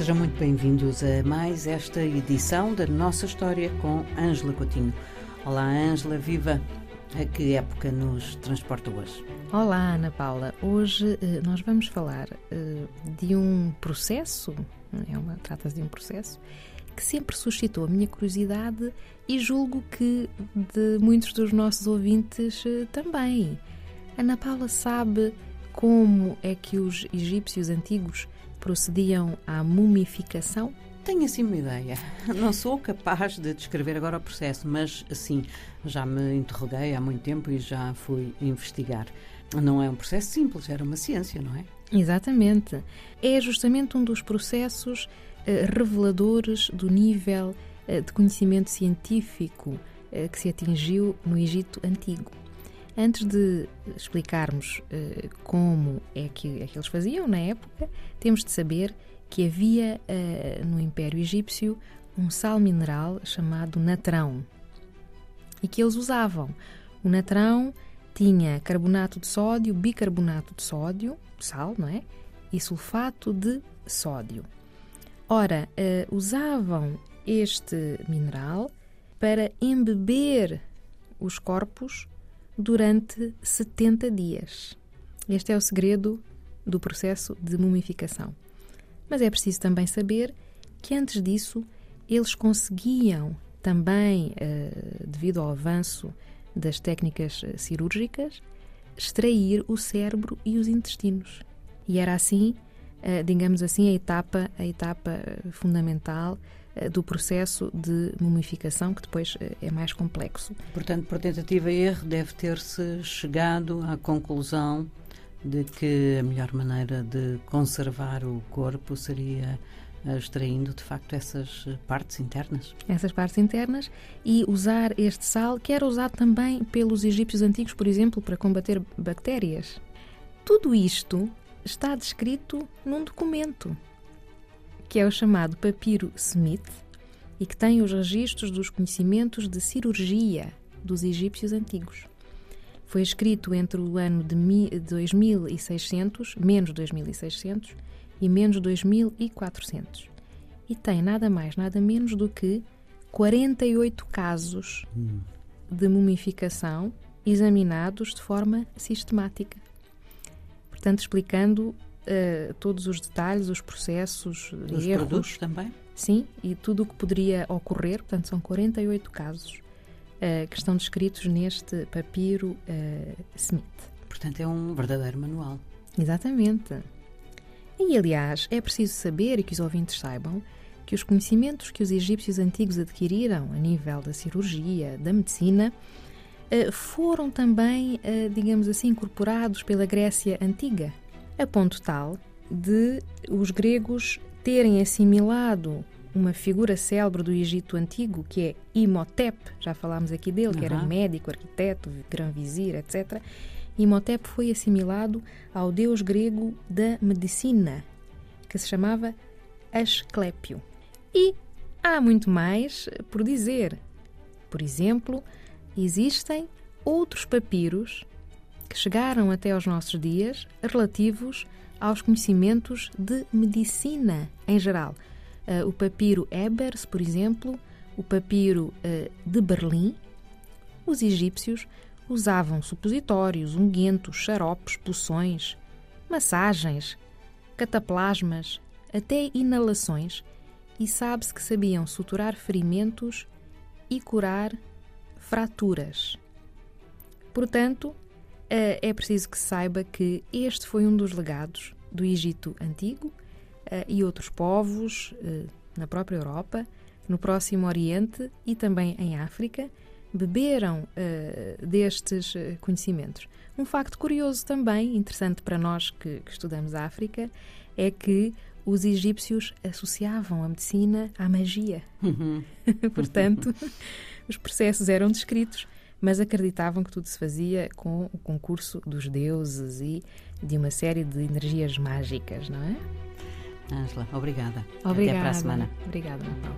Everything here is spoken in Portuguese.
Sejam muito bem-vindos a mais esta edição da nossa história com Ângela Coutinho. Olá, Ângela, viva! A que época nos transporta hoje? Olá, Ana Paula. Hoje eh, nós vamos falar eh, de um processo, é uma trata-se de um processo que sempre suscitou a minha curiosidade e julgo que de muitos dos nossos ouvintes eh, também. Ana Paula sabe como é que os egípcios antigos procediam à mumificação? Tenho assim uma ideia. Não sou capaz de descrever agora o processo, mas assim, já me interroguei há muito tempo e já fui investigar. Não é um processo simples, era uma ciência, não é? Exatamente. É justamente um dos processos eh, reveladores do nível eh, de conhecimento científico eh, que se atingiu no Egito Antigo. Antes de explicarmos uh, como é que, é que eles faziam na época, temos de saber que havia uh, no Império Egípcio um sal mineral chamado natrão e que eles usavam. O natrão tinha carbonato de sódio, bicarbonato de sódio, sal, não é? E sulfato de sódio. Ora, uh, usavam este mineral para embeber os corpos durante 70 dias. Este é o segredo do processo de mumificação. Mas é preciso também saber que antes disso eles conseguiam também, eh, devido ao avanço das técnicas eh, cirúrgicas, extrair o cérebro e os intestinos. E era assim, digamos assim, a etapa, a etapa fundamental eh, do processo de mumificação, que depois eh, é mais complexo. Portanto, por tentativa e erro, deve ter-se chegado à conclusão de que a melhor maneira de conservar o corpo seria eh, extraindo de facto essas partes internas. Essas partes internas e usar este sal, que era usado também pelos egípcios antigos, por exemplo, para combater bactérias. Tudo isto está descrito num documento que é o chamado Papiro Smith e que tem os registros dos conhecimentos de cirurgia dos egípcios antigos. Foi escrito entre o ano de 2600, menos 2600, e menos 2400. E tem nada mais, nada menos do que 48 casos hum. de mumificação examinados de forma sistemática. Portanto, explicando uh, todos os detalhes, os processos, os erros. produtos também? Sim, e tudo o que poderia ocorrer, portanto, são 48 casos uh, que estão descritos neste papiro uh, Smith. Portanto, é um verdadeiro manual. Exatamente. E, aliás, é preciso saber e que os ouvintes saibam que os conhecimentos que os egípcios antigos adquiriram a nível da cirurgia, da medicina, foram também, digamos assim, incorporados pela Grécia Antiga a ponto tal de os gregos terem assimilado uma figura célebre do Egito Antigo, que é Imhotep, já falámos aqui dele, uhum. que era médico, arquiteto, grão-vizir, etc. Imhotep foi assimilado ao deus grego da medicina, que se chamava Asclépio. E há muito mais por dizer. Por exemplo, existem outros papiros que chegaram até aos nossos dias relativos aos conhecimentos de medicina em geral. Uh, o papiro Ebers, por exemplo, o papiro uh, de Berlim. Os egípcios usavam supositórios, unguentos, xaropes, poções, massagens, cataplasmas, até inalações, e sabe-se que sabiam suturar ferimentos e curar fraturas. Portanto, eh, é preciso que se saiba que este foi um dos legados do Egito Antigo eh, e outros povos eh, na própria Europa, no Próximo Oriente e também em África beberam destes conhecimentos. Um facto curioso também, interessante para nós que, que estudamos a África, é que os egípcios associavam a medicina à magia. Uhum. Portanto, os processos eram descritos mas acreditavam que tudo se fazia com o concurso dos deuses e de uma série de energias mágicas, não é? Ângela, obrigada. Obrigada. Até para a semana. Obrigada, Natal.